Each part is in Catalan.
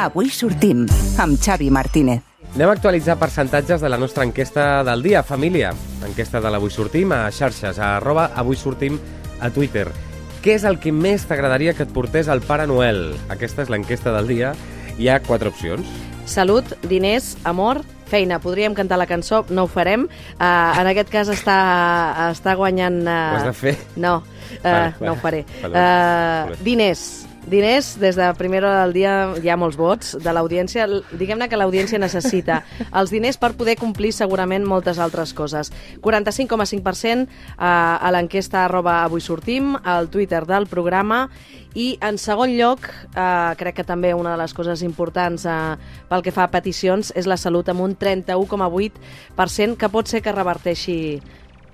Avui sortim amb Xavi Martínez. Anem a actualitzar percentatges de la nostra enquesta del dia, família. Enquesta de l'Avui Sortim a xarxes, a arroba Avui Sortim a Twitter. Què és el que més t'agradaria que et portés el Pare Noel? Aquesta és l'enquesta del dia. Hi ha quatre opcions. Salut, diners, amor, feina. Podríem cantar la cançó, no ho farem. Uh, en aquest cas està, està guanyant... Uh, Ho has de fer? No, uh, Vale, no ho vale. faré. Vale. Uh, diners. Diners, des de primera hora del dia hi ha molts vots de l'audiència. Diguem-ne que l'audiència necessita els diners per poder complir segurament moltes altres coses. 45,5% a, a l'enquesta arroba avui sortim, al Twitter del programa, i en segon lloc, eh, crec que també una de les coses importants eh, pel que fa a peticions és la salut amb un 31,8% que pot ser que reverteixi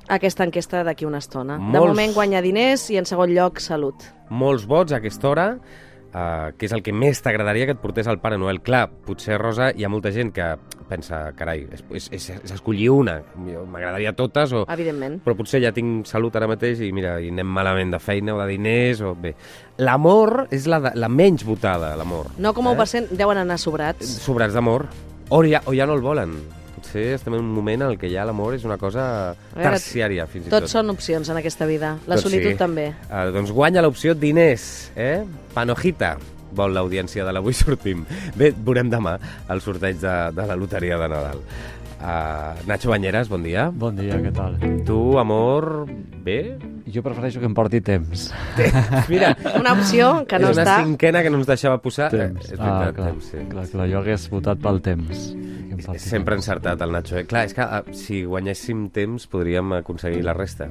aquesta enquesta d'aquí una estona. De Molts. moment guanya diners i en segon lloc salut. Molts vots a aquesta hora, uh, que és el que més t'agradaria que et portés el Pare Noel. Clar, potser, Rosa, hi ha molta gent que pensa, carai, és, és, és, és escollir una. M'agradaria totes, o... Evidentment. però potser ja tinc salut ara mateix i mira, i anem malament de feina o de diners o bé. L'amor és la, de, la menys votada, l'amor. 9,1% deuen anar sobrats. Sobrats d'amor. O, ja, o ja no el volen. Potser estem en un moment en el que ja l'amor és una cosa veure, terciària, fins i tot. Tots són opcions en aquesta vida. La Tot solitud sí. també. Uh, doncs guanya l'opció diners, eh? Panojita vol l'audiència de l'Avui Sortim. Bé, veurem demà el sorteig de, de la loteria de Nadal. Uh, Nacho Banyeres, bon dia. Bon dia, què tal? Tu, amor, bé? Jo prefereixo que em porti temps. Mira, Una opció que no és una està... cinquena que no ens deixava posar. Temps. Eh, és ah, clar, temps, sí. clar, clar, jo hagués votat pel temps. Sempre temps. encertat el Nacho. Eh? Clar, és que uh, si guanyéssim temps podríem aconseguir la resta.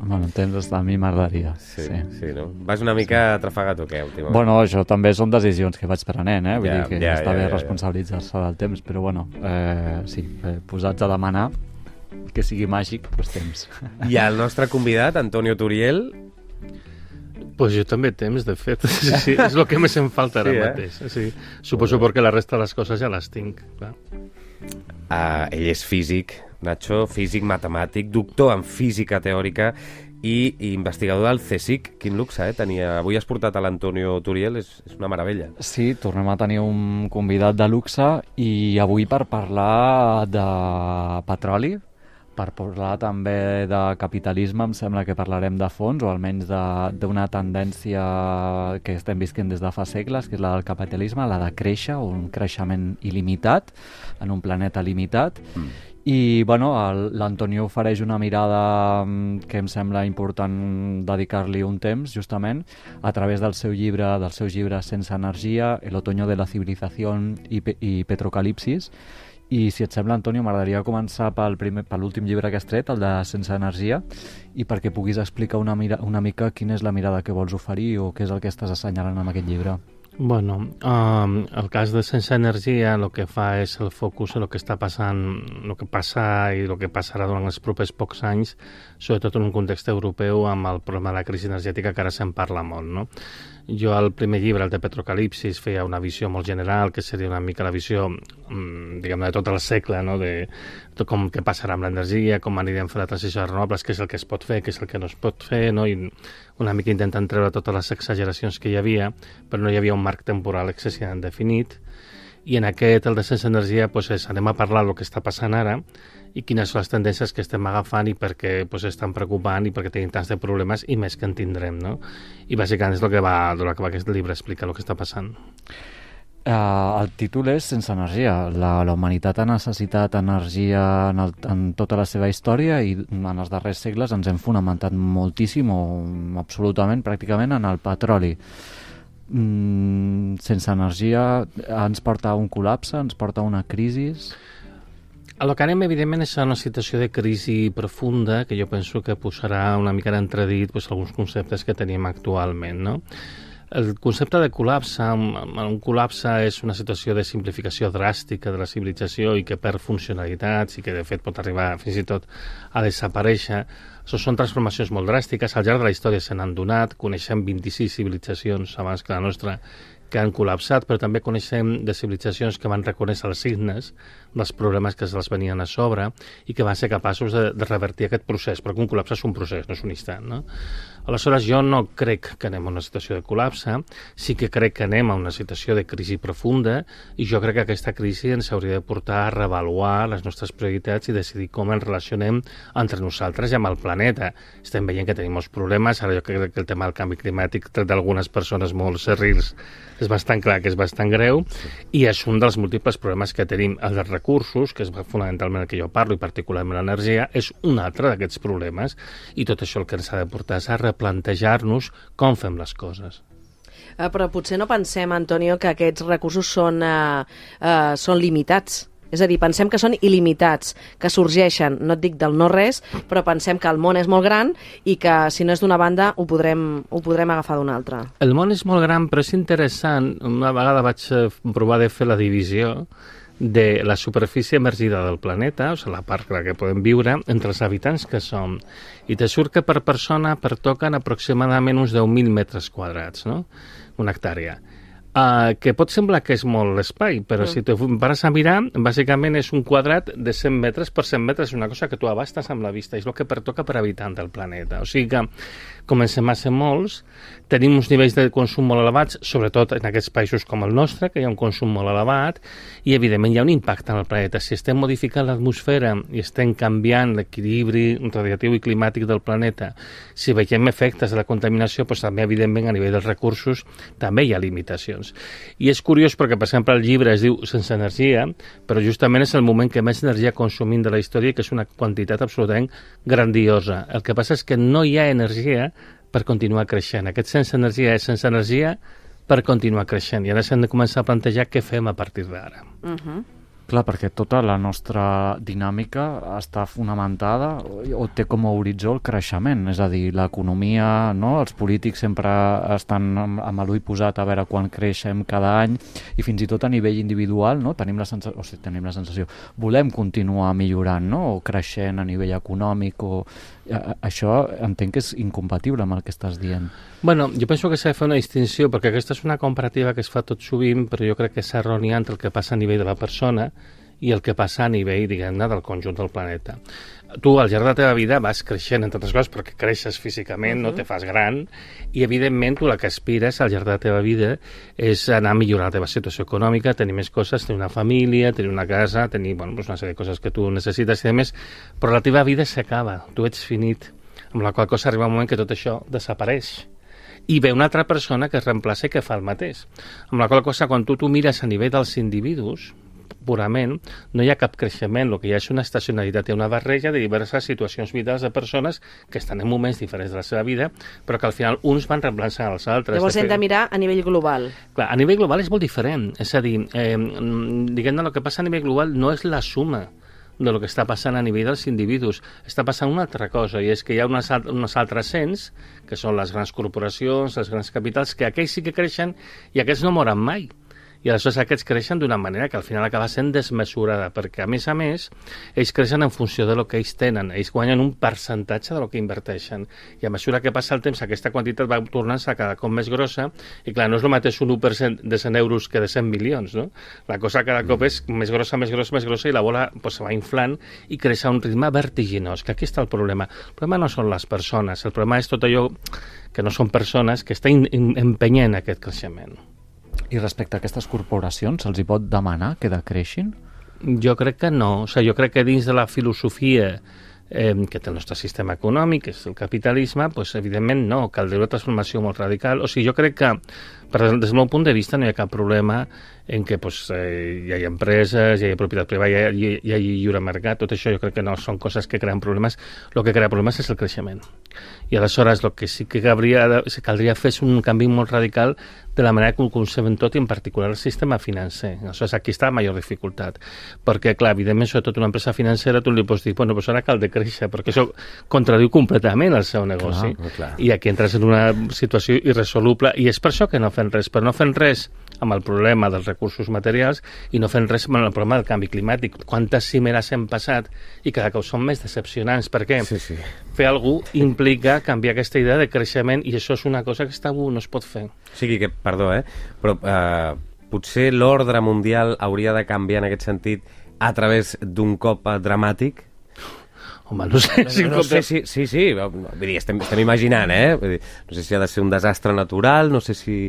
Bueno, temps a mi m'agradaria. Sí, sí. sí, no? Vas una mica atrafegat o què, últimament? Bueno, això també són decisions que vaig prenent, eh? Vull Ja, dir que ja, està ja, bé ja, ja. responsabilitzar-se del temps, però bueno, eh, sí, eh, posats a demanar que sigui màgic, doncs temps. I el nostre convidat, Antonio Turiel, Pues jo també temps, de fet. Sí, sí, és el que més em falta ara Sí, eh? mateix. Sí. Suposo perquè la resta de les coses ja les tinc. Clar. Uh, ell és físic, Nacho, físic matemàtic, doctor en física teòrica i, i investigador del CSIC. Quin luxe, eh? Tenia... Avui has portat a l'Antonio Turiel, és, és una meravella. Sí, tornem a tenir un convidat de luxe i avui per parlar de petroli, per parlar també de capitalisme, em sembla que parlarem de fons, o almenys de- d'una tendència que estem visquent des de fa segles, que és la del capitalisme, la de créixer, un creixement il·limitat, en un planeta limitat, mm. i bueno, l'Antonio ofereix una mirada mm, que em sembla important dedicar-li un temps, justament, a través del seu llibre, del seu llibre Sense energia, El otoño de la civilización i, pe i Petrocalipsis, i si et sembla, Antonio, m'agradaria començar pel, primer, per l'últim llibre que has tret, el de Sense energia, i perquè puguis explicar una, mira, una mica quina és la mirada que vols oferir o què és el que estàs assenyalant amb aquest llibre. Bueno, um, el cas de Sense Energia el que fa és el focus en el que està passant, el que passa i el que passarà durant els propers pocs anys, sobretot en un context europeu amb el problema de la crisi energètica que ara se'n parla molt, no? Jo al primer llibre, el de Petrocalipsis, feia una visió molt general, que seria una mica la visió, mm, diguem de tot el segle, no? de tot com què passarà amb l'energia, com anirem fer la transició a renovables, què és el que es pot fer, què és el que no es pot fer, no? i una mica intentant treure totes les exageracions que hi havia, però no hi havia un marc temporal excessivament definit, i en aquest, el de Sense Energia, doncs és, anem a parlar del que està passant ara i quines són les tendències que estem agafant i per què doncs, estan preocupant i per què tenim tants de problemes i més que en tindrem, no? I bàsicament és el que va, el que va aquest llibre explicar el que està passant. Uh, el títol és Sense energia. La, la humanitat ha necessitat energia en, el, en tota la seva història i en els darrers segles ens hem fonamentat moltíssim o absolutament, pràcticament, en el petroli. Mm, sense energia ens porta a un col·lapse, ens porta a una crisi. El que anem, evidentment, és a una situació de crisi profunda que jo penso que posarà una mica d'entredit pues, alguns conceptes que tenim actualment, no? El concepte de col·lapse, un un col·lapse és una situació de simplificació dràstica de la civilització i que perd funcionalitats i que de fet pot arribar fins i tot a desaparèixer. Això són transformacions molt dràstiques, al llarg de la història se n'han donat, coneixem 26 civilitzacions abans que la nostra que han col·lapsat, però també coneixem de civilitzacions que van reconèixer els signes dels problemes que se'ls venien a sobre i que van ser capaços de, de revertir aquest procés, perquè un col·lapse és un procés, no és un instant. No? Aleshores, jo no crec que anem a una situació de col·lapse, sí que crec que anem a una situació de crisi profunda i jo crec que aquesta crisi ens hauria de portar a revaluar les nostres prioritats i decidir com ens relacionem entre nosaltres i amb el planeta. Estem veient que tenim molts problemes, ara jo crec que el tema del canvi climàtic, tret d'algunes persones molt serrils, és bastant clar que és bastant greu. I és un dels múltiples problemes que tenim. El dels recursos, que és fonamentalment el que jo parlo, i particularment l'energia, és un altre d'aquests problemes. I tot això el que ens ha de portar és a replantejar-nos com fem les coses. Uh, però potser no pensem, Antonio, que aquests recursos són, uh, uh, són limitats. És a dir, pensem que són il·limitats, que sorgeixen, no et dic del no res, però pensem que el món és molt gran i que si no és d'una banda ho podrem, ho podrem agafar d'una altra. El món és molt gran, però és interessant. Una vegada vaig provar de fer la divisió de la superfície emergida del planeta, o sigui, la part que podem viure, entre els habitants que som. I te surt que per persona pertoquen aproximadament uns 10.000 metres quadrats, no? Una hectàrea. Uh, que pot semblar que és molt l'espai, però mm. si te pares a mirar, bàsicament és un quadrat de 100 metres per 100 metres, una cosa que tu abastes amb la vista, és el que pertoca per habitant del planeta. O sigui que comencem a ser molts, tenim uns nivells de consum molt elevats, sobretot en aquests països com el nostre, que hi ha un consum molt elevat, i evidentment hi ha un impacte en el planeta. Si estem modificant l'atmosfera i estem canviant l'equilibri radiatiu i climàtic del planeta, si veiem efectes de la contaminació, doncs també, evidentment, a nivell dels recursos, també hi ha limitacions. I és curiós perquè, per exemple, el llibre es diu Sense energia, però justament és el moment que més energia consumim de la història, que és una quantitat absolutament grandiosa. El que passa és que no hi ha energia per continuar creixent. Aquest sense energia és sense energia per continuar creixent. I ara s'han de començar a plantejar què fem a partir d'ara. Uh -huh. Clar, perquè tota la nostra dinàmica està fonamentada o té com a horitzó el creixement, és a dir, l'economia, no? els polítics sempre estan amb, l'ull posat a veure quan creixem cada any i fins i tot a nivell individual no? tenim, la sensació, o sigui, tenim la sensació, volem continuar millorant no? o creixent a nivell econòmic o això entenc que és incompatible amb el que estàs dient. Bueno, jo penso que s'ha de fer una distinció, perquè aquesta és una comparativa que es fa tot sovint, però jo crec que és errònia entre el que passa a nivell de la persona i el que passa a nivell, diguem-ne, del conjunt del planeta. Tu, al llarg de la teva vida, vas creixent, entre altres coses, perquè creixes físicament, uh -huh. no te fas gran, i, evidentment, tu el que aspires al llarg de la teva vida és anar a millorar la teva situació econòmica, tenir més coses, tenir una família, tenir una casa, tenir, bueno, pues una sèrie de coses que tu necessites i més, però la teva vida s'acaba, tu ets finit, amb la qual cosa arriba un moment que tot això desapareix i ve una altra persona que es reemplaça i que fa el mateix. Amb la qual cosa, quan tu t'ho mires a nivell dels individus, purament, no hi ha cap creixement, el que hi ha és una estacionalitat, hi ha una barreja de diverses situacions vitals de persones que estan en moments diferents de la seva vida, però que al final uns van reemplaçant els altres. Llavors hem de mirar a nivell global. Clar, a nivell global és molt diferent, és a dir, eh, diguem-ne, el que passa a nivell global no és la suma de lo que està passant a nivell dels individus. Està passant una altra cosa, i és que hi ha unes, unes altres cents, que són les grans corporacions, els grans capitals, que aquells sí que creixen i aquests no moren mai i aleshores aquests creixen d'una manera que al final acaba sent desmesurada, perquè a més a més ells creixen en funció de lo que ells tenen, ells guanyen un percentatge de lo que inverteixen, i a mesura que passa el temps aquesta quantitat va tornant-se cada cop més grossa, i clar, no és el mateix un 1% de 100 euros que de 100 milions, no? La cosa cada cop és més grossa, més grossa, més grossa, i la bola pues, se va inflant i creix a un ritme vertiginós, que aquí està el problema. El problema no són les persones, el problema és tot allò que no són persones que està empenyent aquest creixement. I respecte a aquestes corporacions, se'ls hi pot demanar que decreixin? Jo crec que no. O sigui, jo crec que dins de la filosofia eh, que té el nostre sistema econòmic, que és el capitalisme, pues, evidentment no, caldria una transformació molt radical. O sigui, jo crec que, per, des del meu punt de vista, no hi ha cap problema en què pues, eh, hi ha empreses, hi ha propietat privada, hi ha, hi, ha lliure mercat, tot això jo crec que no són coses que creen problemes, el que crea problemes és el creixement. I aleshores el que sí que caldria, caldria fer és un canvi molt radical de la manera que ho concebem tot i en particular el sistema financer. Aleshores aquí està la major dificultat, perquè clar, evidentment sobretot una empresa financera tu li pots dir, bueno, doncs ara cal de créixer, perquè això contradiu completament el seu negoci. Clar, clar. I aquí entres en una situació irresoluble i és per això que no fem res. Però no fent res amb el problema dels recursos materials i no fent res amb el problema del canvi climàtic. Quantes cimeres hem passat i cada cop són més decepcionants. Per què? Sí, sí. Fer algú implica canviar aquesta idea de creixement i això és una cosa que està no es pot fer. O sigui que, perdó, eh? però eh, potser l'ordre mundial hauria de canviar en aquest sentit a través d'un cop dramàtic? Home, no sé si... No, no sé si... Sí, sí, vull dir, estem, estem imaginant, eh? Vull dir, no sé si ha de ser un desastre natural, no sé si,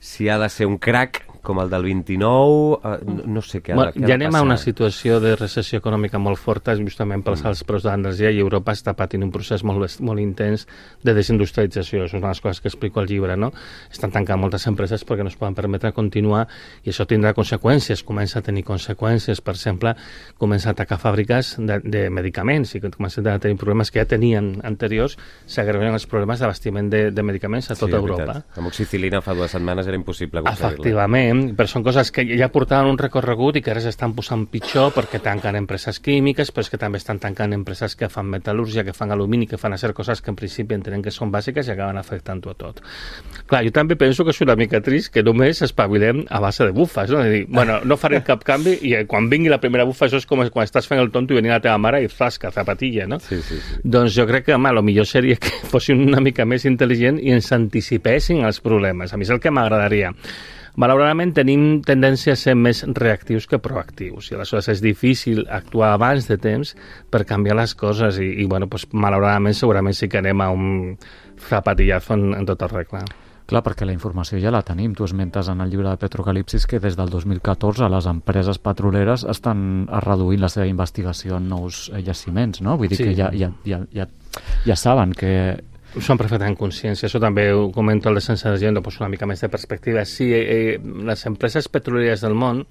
si ha de ser un crack com el del 29, eh, no, no sé què ha, bueno, què ha ja anem passar. a una situació de recessió econòmica molt forta justament pels alts preus de l'energia i Europa està patint un procés molt, molt intens de desindustrialització. Això és una de les coses que explico al llibre, no? Estan tancant moltes empreses perquè no es poden permetre continuar i això tindrà conseqüències. Comença a tenir conseqüències. Per exemple, comença a atacar fàbriques de, de medicaments i comencen a tenir problemes que ja tenien anteriors, s'agreugen els problemes d'abastiment de, de medicaments a tota és Europa. veritat. La moxicilina fa dues setmanes era impossible aconseguir-la. Efectivament, però són coses que ja portaven un recorregut i que ara s'estan posant pitjor perquè tanquen empreses químiques, però és que també estan tancant empreses que fan metal·lúrgia, que fan alumini, que fan a ser coses que en principi entenen que són bàsiques i acaben afectant-ho a tot. Clar, jo també penso que és una mica trist que només espavilem a base de bufes, no? És dir, bueno, no farem cap canvi i eh, quan vingui la primera bufa això és com quan estàs fent el tonto i venia la teva mare i zasca, zapatilla, no? Sí, sí, sí. Doncs jo crec que, home, el millor seria que fossin una mica més intel·ligent i ens anticipessin els problemes. A mi és el que m'agradaria. Malauradament tenim tendència a ser més reactius que proactius i aleshores és difícil actuar abans de temps per canviar les coses i, i bueno, pues, malauradament segurament sí que anem a un zapatillazo en, en tota regla. Clar, perquè la informació ja la tenim. Tu esmentes en el llibre de Petrocalipsis que des del 2014 les empreses petroleres estan reduint la seva investigació en nous eh, jaciments, no? Vull dir Sí. que ja, ja, ja, ja, ja saben que... Són perfectament consciència, això també ho comento al Descens Energia, doncs una mica més de perspectiva. Sí, eh, les empreses petrolieres del món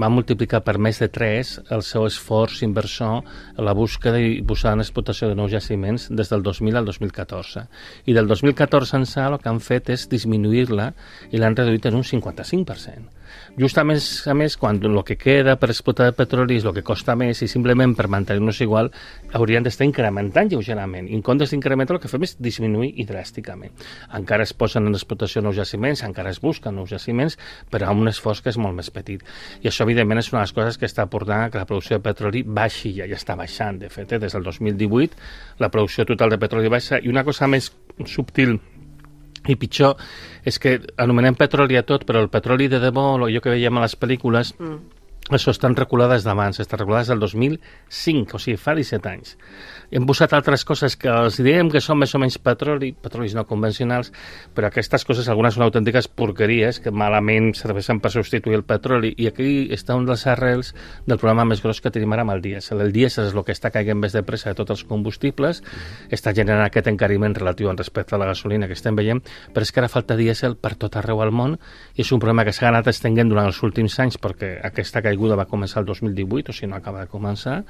van multiplicar per més de 3 el seu esforç inversor a la búsqueda i posada en explotació de nous jaciments des del 2000 al 2014. I del 2014 ençà el que han fet és disminuir-la i l'han reduït en un 55%. Just a més, a més, quan el que queda per explotar el petroli és el que costa més i simplement per mantenir-nos igual haurien d'estar incrementant lleugerament. I en comptes d'incrementar el que fem és disminuir i dràsticament. Encara es posen en explotació nous jaciments, encara es busquen nous jaciments, però amb un esforç que és molt més petit. I això, evidentment, és una de les coses que està portant a que la producció de petroli baixi, ja, ja està baixant, de fet, eh? des del 2018 la producció total de petroli baixa i una cosa més subtil i pitjor és que anomenem petroli a tot, però el petroli de debò, allò que veiem a les pel·lícules, mm. Això estan reculades d'abans, estan reculades del 2005, o sigui, fa 17 anys. Hem posat altres coses que els diem que són més o menys petroli, petrolis no convencionals, però aquestes coses, algunes són autèntiques porqueries que malament serveixen per substituir el petroli, i aquí està un dels arrels del problema més gros que tenim ara amb el dièsel. El dièsel és el que està caient més de pressa de tots els combustibles, està generant aquest encariment relatiu en respecte a la gasolina que estem veient, però és que ara falta dièsel per tot arreu al món i és un problema que s'ha anat estenguent durant els últims anys perquè aquesta caiguda va començar el 2018, o si no acaba de començar,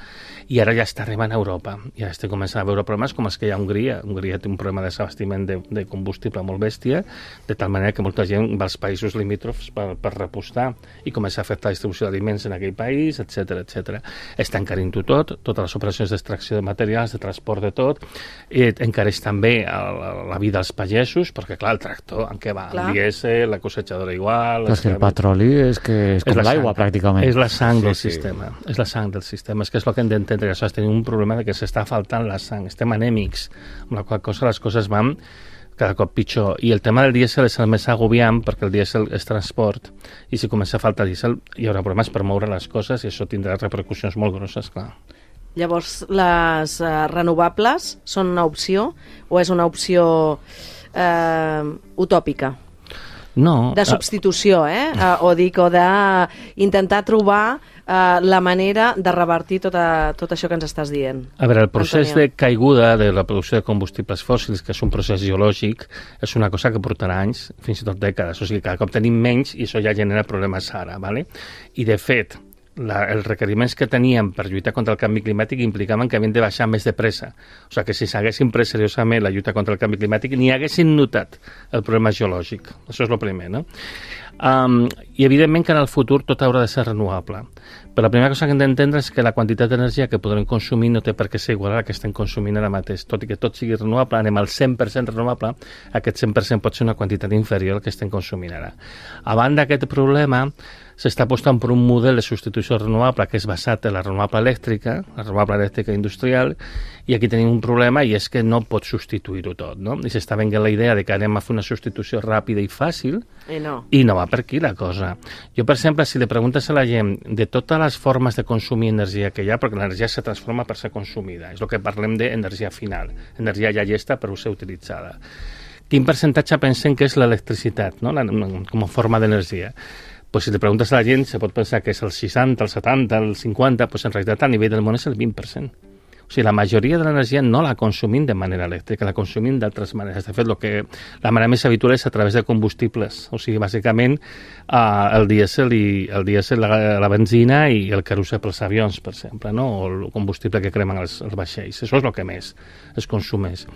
i ara ja està arribant a Europa. I ara estem començant a veure problemes com els que hi ha a Hongria. Hongria té un problema de desabastiment de, de combustible molt bèstia, de tal manera que molta gent va als països limítrofs per, per repostar i comença a afectar la distribució d'aliments en aquell país, etc etc. Està encarint-ho tot, totes les operacions d'extracció de materials, de transport de tot, i encareix també el, la vida dels pagesos, perquè clar, el tractor en què va? Clar. El dièsel, la cosechadora igual... Però és que el petroli és que és com la l'aigua, pràcticament. És la sang Sí, del sí. sistema. És la sang del sistema. És que és el que hem d'entendre. Que tenim un problema de que s'està faltant la sang. Estem anèmics. Amb la qual cosa les coses van cada cop pitjor. I el tema del dièsel és el més agobiant perquè el dièsel és transport i si comença a faltar dièsel hi haurà problemes per moure les coses i això tindrà repercussions molt grosses, clar. Llavors, les eh, renovables són una opció o és una opció eh, utòpica? No, De substitució, eh? eh o dic, o d'intentar trobar eh, la manera de revertir tota, tot això que ens estàs dient. A veure, el procés Antonio. de caiguda de la producció de combustibles fòssils, que és un procés geològic, és una cosa que portarà anys, fins i tot dècades. O sigui, cada cop tenim menys i això ja genera problemes ara, ¿vale? I, de fet, la, els requeriments que teníem per lluitar contra el canvi climàtic implicaven que havien de baixar més de pressa. O sigui que si s'haguessin pres seriosament la lluita contra el canvi climàtic ni haguessin notat el problema geològic. Això és el primer, no? Um, I evidentment que en el futur tot haurà de ser renovable. Però la primera cosa que hem d'entendre és que la quantitat d'energia que podrem consumir no té per què ser igual a la que estem consumint ara mateix. Tot i que tot sigui renovable, anem al 100% renovable, aquest 100% pot ser una quantitat inferior al que estem consumint ara. A banda d'aquest problema, s'està apostant per un model de substitució renovable que és basat en la renovable elèctrica, la renovable elèctrica industrial, i aquí tenim un problema i és que no pot substituir-ho tot, no? I s'està venint la idea de que anem a fer una substitució ràpida i fàcil, I no. i no va per aquí la cosa. Jo, per exemple, si li preguntes a la gent de totes les formes de consumir energia que hi ha, perquè l'energia se transforma per ser consumida, és el que parlem d'energia final, energia ja llesta per ser utilitzada. Quin percentatge pensen que és l'electricitat, no? la, com a forma d'energia? Pues si li preguntes a la gent se pot pensar que és el 60, el 70, el 50, pues en realitat a nivell del món és el 20%. O sigui, la majoria de l'energia no la consumim de manera elèctrica, la consumim d'altres maneres. De fet, lo que, la manera més habitual és a través de combustibles. O sigui, bàsicament, eh, el dièsel, i, el dièsel la, la benzina i el carusel pels avions, per exemple, no? o el combustible que cremen els, els vaixells. Això és el que més es consumeix.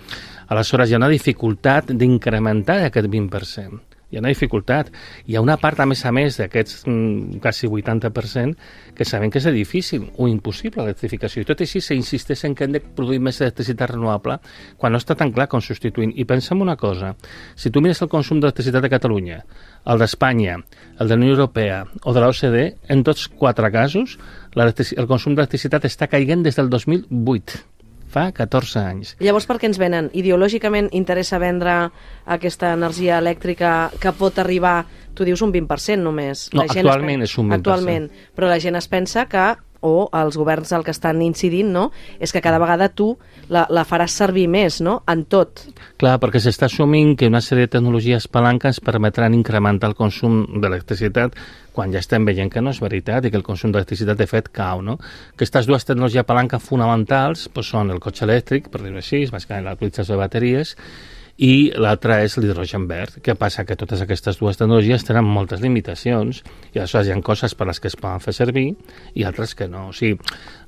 Aleshores, hi ha una dificultat d'incrementar aquest 20% hi ha una dificultat. Hi ha una part, a més a més, d'aquests mm, quasi 80%, que sabem que és difícil o impossible l'electrificació. I tot així s'insisteix en que hem de produir més electricitat renovable quan no està tan clar com substituint. I pensem una cosa, si tu mires el consum d'electricitat de Catalunya, el d'Espanya, el de la Unió Europea o de l'OCDE, en tots quatre casos, el consum d'electricitat està caiguent des del 2008 fa 14 anys. Llavors, per què ens venen? Ideològicament interessa vendre aquesta energia elèctrica que pot arribar, tu dius un 20% només. No, actualment és un 20%. Actualment, però la gent es pensa que o els governs el que estan incidint, no?, és que cada vegada tu la, la faràs servir més, no?, en tot. Clar, perquè s'està assumint que una sèrie de tecnologies palanques permetran incrementar el consum d'electricitat quan ja estem veient que no és veritat i que el consum d'electricitat de fet cau, no? Aquestes dues tecnologies palanques fonamentals doncs, són el cotxe elèctric, per dir-ho així, bàsicament l'utilització de bateries, i l'altra és l'hidrogen verd. Què passa? Que totes aquestes dues tecnologies tenen moltes limitacions i aleshores hi ha coses per les que es poden fer servir i altres que no. O sigui,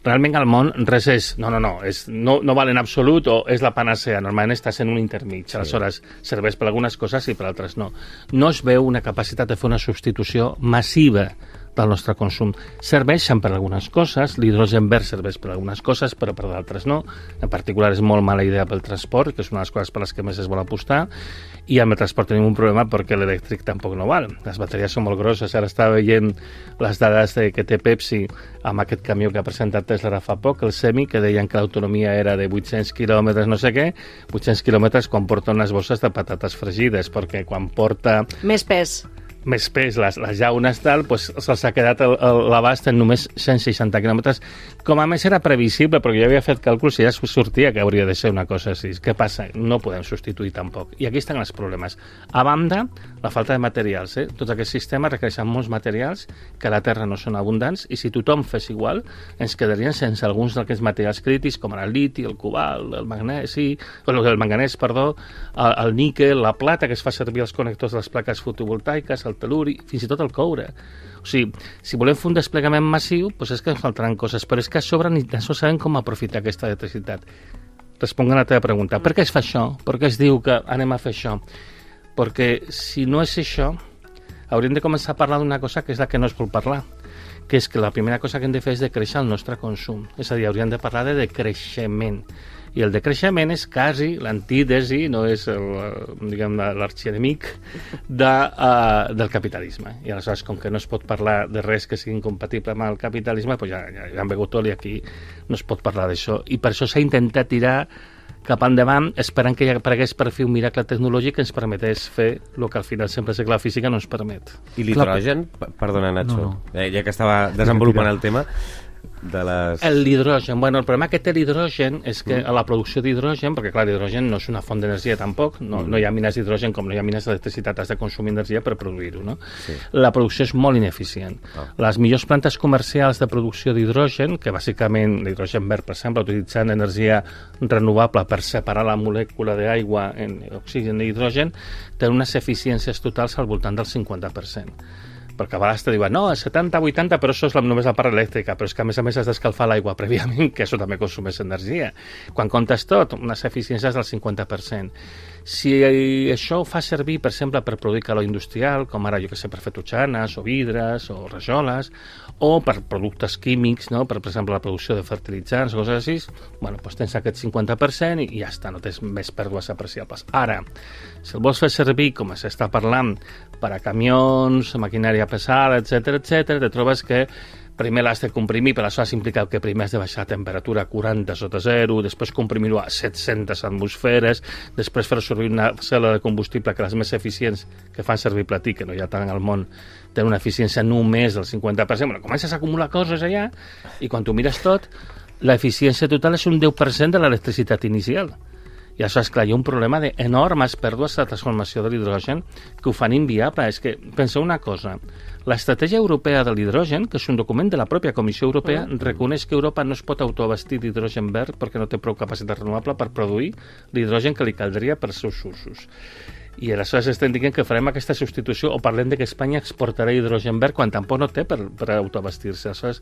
realment al món res és... No, no, no, és, no, no val en absolut o és la panacea. Normalment estàs en un intermig. Sí. Aleshores, serveix per algunes coses i per altres no. No es veu una capacitat de fer una substitució massiva del nostre consum. Serveixen per algunes coses, l'hidrogen verd serveix per algunes coses, però per d'altres no. En particular és molt mala idea pel transport, que és una de les coses per les que més es vol apostar, i amb el transport tenim un problema perquè l'elèctric tampoc no val. Les bateries són molt grosses. Ara estava veient les dades de, que té Pepsi amb aquest camió que ha presentat Tesla fa poc, el Semi, que deien que l'autonomia era de 800 quilòmetres no sé què, 800 quilòmetres quan porta unes bosses de patates fregides, perquè quan porta... Més pes més pes, les, les llaunes tal, doncs se'ls ha quedat l'abast en només 160 quilòmetres. Com a més era previsible, perquè jo havia fet càlculs i ja sortia que hauria de ser una cosa així. Què passa? No podem substituir tampoc. I aquí estan els problemes. A banda, la falta de materials. Eh? Tots aquests sistemes requereixen molts materials que a la Terra no són abundants i si tothom fes igual, ens quedarien sense alguns d'aquests materials crítics com el liti, el cobalt, el magnesi, el manganès, perdó, el, el níquel, la plata que es fa servir als connectors de les plaques fotovoltaiques, el teluri, fins i tot el coure. O sigui, si volem fer un desplegament massiu, doncs és que ens faltaran coses, però és que a sobre ni tan sols sabem com aprofitar aquesta electricitat. Responc a la teva pregunta. Per què es fa això? Per què es diu que anem a fer això? Perquè si no és això, hauríem de començar a parlar d'una cosa que és la que no es vol parlar, que és que la primera cosa que hem de fer és de créixer el nostre consum. És a dir, hauríem de parlar de decreixement i el decreixement és quasi l'antítesi, no és l'arxienemic de, uh, del capitalisme. I aleshores, com que no es pot parlar de res que sigui incompatible amb el capitalisme, pues ja, ja, ja han begut tot i aquí no es pot parlar d'això. I per això s'ha intentat tirar cap endavant esperant que hi aparegués per fi un miracle tecnològic que ens permetés fer el que al final sempre sé que la física no ens permet. I l'hidrogen? Perdona, Nacho, no, no. Eh, ja que estava desenvolupant el tema, de les... L'hidrogen. Bueno, el problema que té l'hidrogen és que mm. la producció d'hidrogen, perquè clar, l'hidrogen no és una font d'energia tampoc, no, mm. no hi ha mines d'hidrogen com no hi ha mines d'electricitat, has de consumir energia per produir-ho, no? Sí. La producció és molt ineficient. Oh. Les millors plantes comercials de producció d'hidrogen, que bàsicament l'hidrogen verd, per exemple, utilitzant energia renovable per separar la molècula d'aigua en oxigen i hidrogen, tenen unes eficiències totals al voltant del 50% perquè a vegades te diuen, no, 70-80, però això és la, només la part elèctrica, però és que a més a més has d'escalfar l'aigua prèviament, que això també consumeix energia. Quan comptes tot, unes eficiències del 50%. Si això ho fa servir, per exemple, per produir calor industrial, com ara, jo que sé, per fer totxanes, o vidres, o rajoles, o per productes químics, no? per, per exemple, la producció de fertilitzants, coses així, bueno, doncs tens aquest 50% i, ja està, no tens més pèrdues apreciables. Ara, si el vols fer servir, com s'està parlant, per a camions, maquinària pesada, etc etc, te trobes que primer l'has de comprimir, per has implicat que primer has de baixar la temperatura a 40 sota zero, després comprimir-ho a 700 atmosferes, després fer servir una cel·la de combustible que les més eficients que fan servir platí, que no hi ha tant al món, tenen una eficiència només del 50%. Bueno, comences a acumular coses allà i quan tu mires tot, l'eficiència total és un 10% de l'electricitat inicial. I això, és clar, hi ha un problema d'enormes pèrdues de transformació de l'hidrogen que ho fan inviable. És que, penseu una cosa, l'estratègia europea de l'hidrogen, que és un document de la pròpia Comissió Europea, mm. reconeix que Europa no es pot autoabastir d'hidrogen verd perquè no té prou capacitat renovable per produir l'hidrogen que li caldria per als seus usos. I aleshores estem dient que farem aquesta substitució o parlem de que Espanya exportarà hidrogen verd quan tampoc no té per, per autoabastir-se. Aleshores,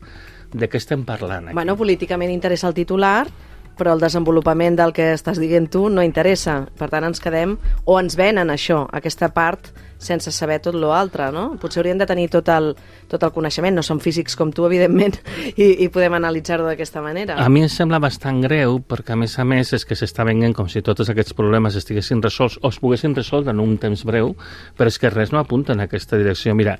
de què estem parlant aquí? Bueno, políticament interessa el titular, però el desenvolupament del que estàs dient tu no interessa. Per tant, ens quedem o ens venen això, aquesta part sense saber tot l'altre, no? Potser hauríem de tenir tot el, tot el coneixement. No som físics com tu, evidentment, i, i podem analitzar-ho d'aquesta manera. A mi em sembla bastant greu, perquè a més a més és que s'està venint com si tots aquests problemes estiguessin resolts o es poguessin resoldre en un temps breu, però és que res no apunta en aquesta direcció. Mira,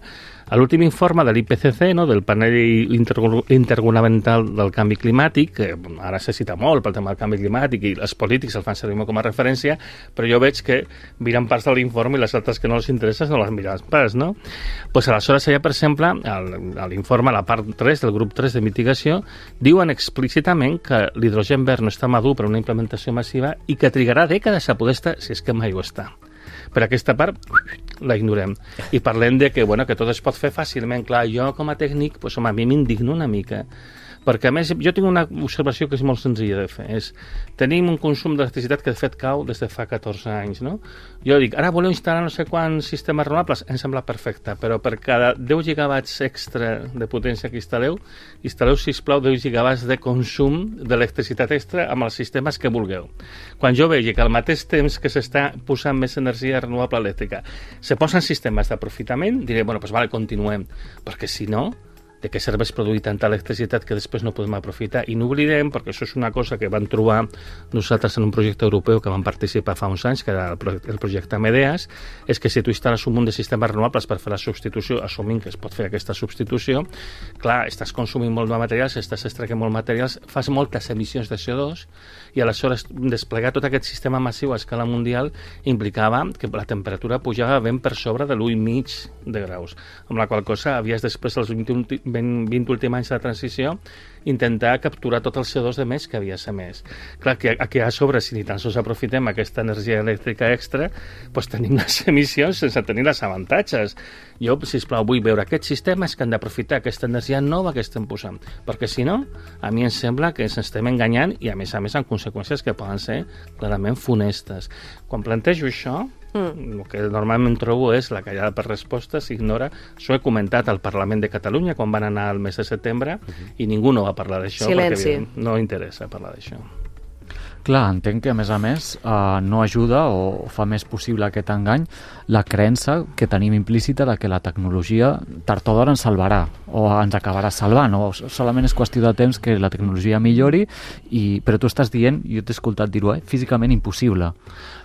a l'últim informe de l'IPCC, no, del panel intergovernamental del canvi climàtic, que ara se cita molt pel tema del canvi climàtic i els polítics el fan servir com a referència, però jo veig que miren parts de l'informe i les altres que no els interessen no les miren pas, no? pues aleshores allà, per exemple, a l'informe, la part 3 del grup 3 de mitigació, diuen explícitament que l'hidrogen verd no està madur per a una implementació massiva i que trigarà dècades a poder estar, si és que mai ho està. Per aquesta part la ignorem. I parlem de que, bueno, que tot es pot fer fàcilment. Clar, jo com a tècnic, pues, home, a mi m'indigno una mica perquè a més jo tinc una observació que és molt senzilla de fer, és tenim un consum d'electricitat que de fet cau des de fa 14 anys, no? Jo dic, ara voleu instal·lar no sé quants sistemes renovables, em sembla perfecte, però per cada 10 gigawatts extra de potència que instal·leu, instal·leu, sisplau, 10 gigawatts de consum d'electricitat extra amb els sistemes que vulgueu. Quan jo vegi que al mateix temps que s'està posant més energia renovable elèctrica se posen sistemes d'aprofitament, diré, bueno, doncs vale, continuem, perquè si no, de què serveix produir tanta electricitat que després no podem aprofitar. I no oblidem, perquè això és una cosa que vam trobar nosaltres en un projecte europeu que vam participar fa uns anys, que era el, projecte, Medeas, és que si tu instal·les un munt de sistemes renovables per fer la substitució, assumint que es pot fer aquesta substitució, clar, estàs consumint molt de materials, estàs extraient molt materials, fas moltes emissions de CO2 i aleshores desplegar tot aquest sistema massiu a escala mundial implicava que la temperatura pujava ben per sobre de l'1,5 de graus, amb la qual cosa havies després els 20, 20, 20 últims anys de transició intentar capturar tot el CO2 de més que havia més. Clar, que aquí a sobre, si ni tan sols aprofitem aquesta energia elèctrica extra, doncs tenim les emissions sense tenir les avantatges. Jo, si plau, vull veure aquests sistemes que han d'aprofitar aquesta energia nova que estem posant, perquè si no, a mi em sembla que ens estem enganyant i a més a més amb conseqüències que poden ser clarament funestes. Quan plantejo això, Mm. El que normalment trobo és la callada per resposta, s'ignora. Això he comentat al Parlament de Catalunya quan van anar al mes de setembre uh -huh. i ningú no va parlar d'això perquè no interessa parlar d'això. Clar, entenc que, a més a més, eh, no ajuda o fa més possible aquest engany la creença que tenim implícita de que la tecnologia tard o d'hora ens salvarà o ens acabarà salvant o solament és qüestió de temps que la tecnologia millori i, però tu estàs dient, jo t'he escoltat dir-ho, eh, físicament impossible.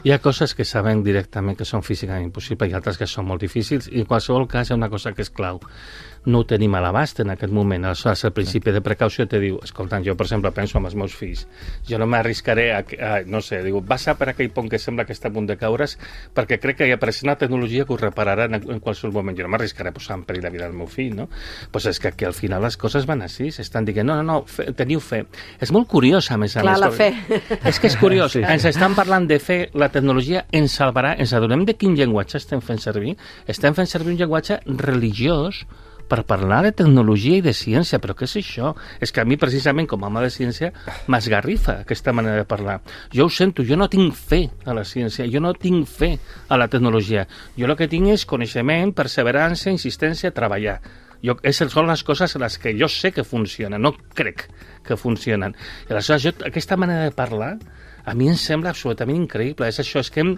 Hi ha coses que sabem directament que són físicament impossibles i altres que són molt difícils i en qualsevol cas hi ha una cosa que és clau no ho tenim a l'abast en aquest moment. Aleshores, el principi de precaució te diu, escolta, jo, per exemple, penso amb els meus fills, jo no m'arriscaré a, a, no sé, diu, passa per aquell pont que sembla que està a punt de caure's perquè crec que hi apareix una tecnologia que ho repararà en, en qualsevol moment. Jo no m'arriscaré a posar en perill la vida del meu fill, no? Pues és que aquí al final les coses van així, s'estan dient, no, no, no, fe, teniu fe. És molt curiós, a més a Clar, més. la fe. És que és curiós, sí. ens estan parlant de fe, la tecnologia ens salvarà, ens adonem de quin llenguatge estem fent servir. Estem fent servir un llenguatge religiós per parlar de tecnologia i de ciència, però què és això? És que a mi, precisament, com a home de ciència, m'esgarrifa aquesta manera de parlar. Jo ho sento, jo no tinc fe a la ciència, jo no tinc fe a la tecnologia. Jo el que tinc és coneixement, perseverança, insistència, treballar. Jo, és, són les coses en les que jo sé que funcionen, no crec que funcionen. I aleshores, jo, aquesta manera de parlar, a mi em sembla absolutament increïble. És això, és que hem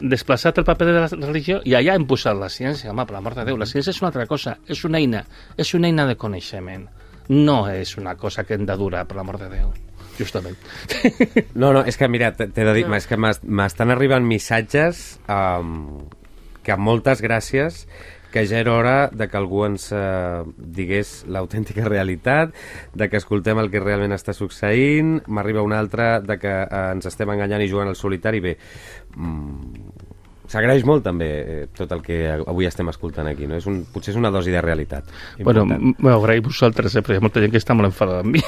desplaçat el paper de la religió i allà hem posat la ciència. Home, per l'amor de Déu, la ciència és una altra cosa, és una eina, és una eina de coneixement. No és una cosa que hem de durar, per l'amor de Déu justament. No, no, és que mira, t'he de dir, no. és que m'estan arribant missatges um, que moltes gràcies que ja era hora de que algú ens eh, digués l'autèntica realitat, de que escoltem el que realment està succeint, m'arriba un altre de que eh, ens estem enganyant i jugant al solitari. Bé, mm, s'agraeix molt també eh, tot el que avui estem escoltant aquí, no? És un, potser és una dosi de realitat. Important. Bueno, m'ho agraï vosaltres, eh, perquè hi ha molta gent que està molt enfadada amb mi.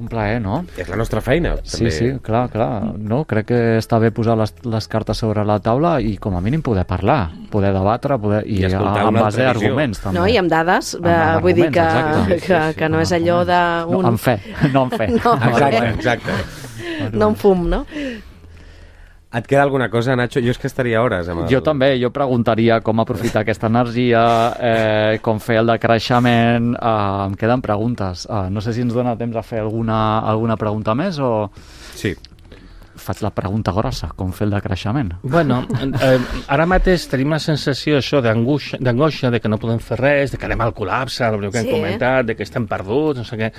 Un plaer, no? És la nostra feina, també. Sí, sí, clar, clar. No, crec que està bé posar les, les cartes sobre la taula i com a mínim poder parlar, poder debatre, poder... i, I a, amb base d'arguments, també. No, i amb dades, amb eh, vull dir que, exacte. que, que, que no és allò d'un... No, amb fe, no amb fe. no, exacte, exacte. No amb fum, no? Et queda alguna cosa, Nacho? Jo és que estaria hores amb el... Jo també, jo preguntaria com aprofitar aquesta energia, eh, com fer el decreixement... Eh, em queden preguntes. Eh, no sé si ens dona temps a fer alguna, alguna pregunta més o... Sí faig la pregunta grossa, com fer el decreixement? Bueno, eh, ara mateix tenim la sensació això d'angoixa, de que no podem fer res, de que anem al col·lapse, el que sí, hem comentat, de que estem perduts, no sé què.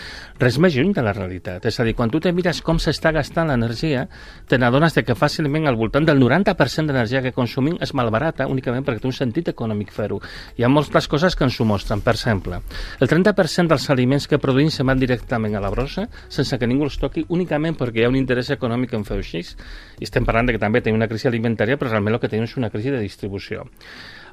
Res més lluny de la realitat. És a dir, quan tu te mires com s'està gastant l'energia, te n'adones que fàcilment al voltant del 90% d'energia que consumim és malbarata únicament perquè té un sentit econòmic fer-ho. Hi ha moltes coses que ens ho mostren. Per exemple, el 30% dels aliments que produïm se van directament a la brossa sense que ningú els toqui únicament perquè hi ha un interès econòmic en fer-ho així. I estem parlant de que també tenim una crisi alimentària, però realment el que tenim és una crisi de distribució.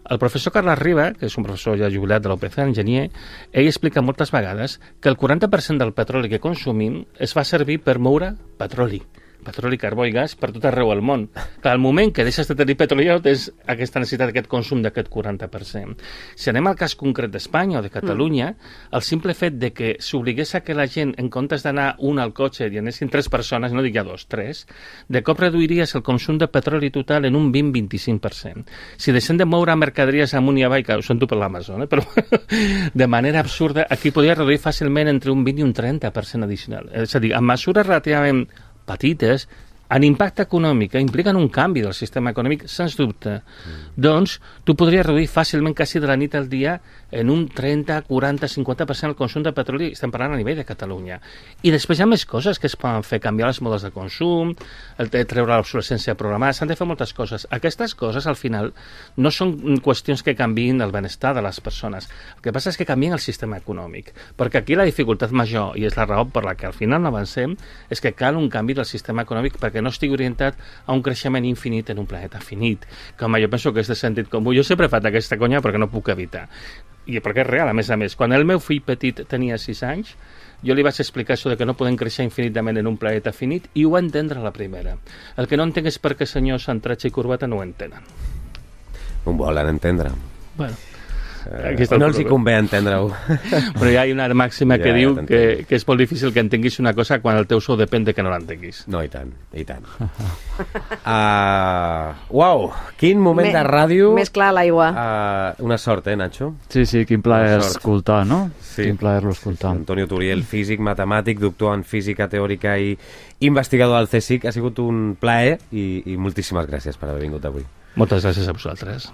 El professor Carles Riba, que és un professor ja jubilat de l'OPC, enginyer, ell explica moltes vegades que el 40% del petroli que consumim es fa servir per moure petroli petroli, carbó i gas per tot arreu al món. Que al moment que deixes de tenir petroli ja tens aquesta necessitat, aquest consum d'aquest 40%. Si anem al cas concret d'Espanya o de Catalunya, mm. el simple fet de que s'obligués a que la gent, en comptes d'anar un al cotxe i anessin tres persones, no dic ja dos, tres, de cop reduiries el consum de petroli total en un 20-25%. Si deixem de moure mercaderies amunt i avall, que ho sento per l'Amazon, eh? però de manera absurda, aquí podria reduir fàcilment entre un 20 i un 30% addicional. És a dir, amb mesures relativament petites en impacte econòmic, que impliquen un canvi del sistema econòmic, sens dubte. Mm. Doncs tu podries reduir fàcilment, quasi de la nit al dia, en un 30, 40, 50% el consum de petroli, estem parlant a nivell de Catalunya. I després hi ha més coses que es poden fer, canviar els modes de consum, el de treure l'obsolescència programada, s'han de fer moltes coses. Aquestes coses, al final, no són qüestions que canvien el benestar de les persones. El que passa és que canvien el sistema econòmic. Perquè aquí la dificultat major, i és la raó per la que al final no avancem, és que cal un canvi del sistema econòmic perquè no estigui orientat a un creixement infinit en un planeta finit. Com jo penso que és de sentit comú. Jo sempre he fet aquesta conya perquè no puc evitar i perquè és real, a més a més. Quan el meu fill petit tenia 6 anys, jo li vaig explicar això de que no podem créixer infinitament en un planeta finit i ho va entendre la primera. El que no entenc és per què senyors amb tratge i corbata no ho entenen. No ho volen entendre. Bueno, Eh, no els hi convé entendre-ho. Però hi ha una màxima que ja, diu ja que, que és molt difícil que entenguis una cosa quan el teu sou depèn de que no l'entenguis. No, i tant, i tant. uh, uau, quin moment Me, de ràdio... Més clar l'aigua. Uh, una sort, eh, Nacho? Sí, sí, quin plaer escoltar, no? Sí. Quin plaer-lo escoltar. Antonio Turiel, físic, matemàtic, doctor en física teòrica i investigador del CSIC. Ha sigut un plaer i, i moltíssimes gràcies per haver vingut avui. Moltes gràcies a vosaltres.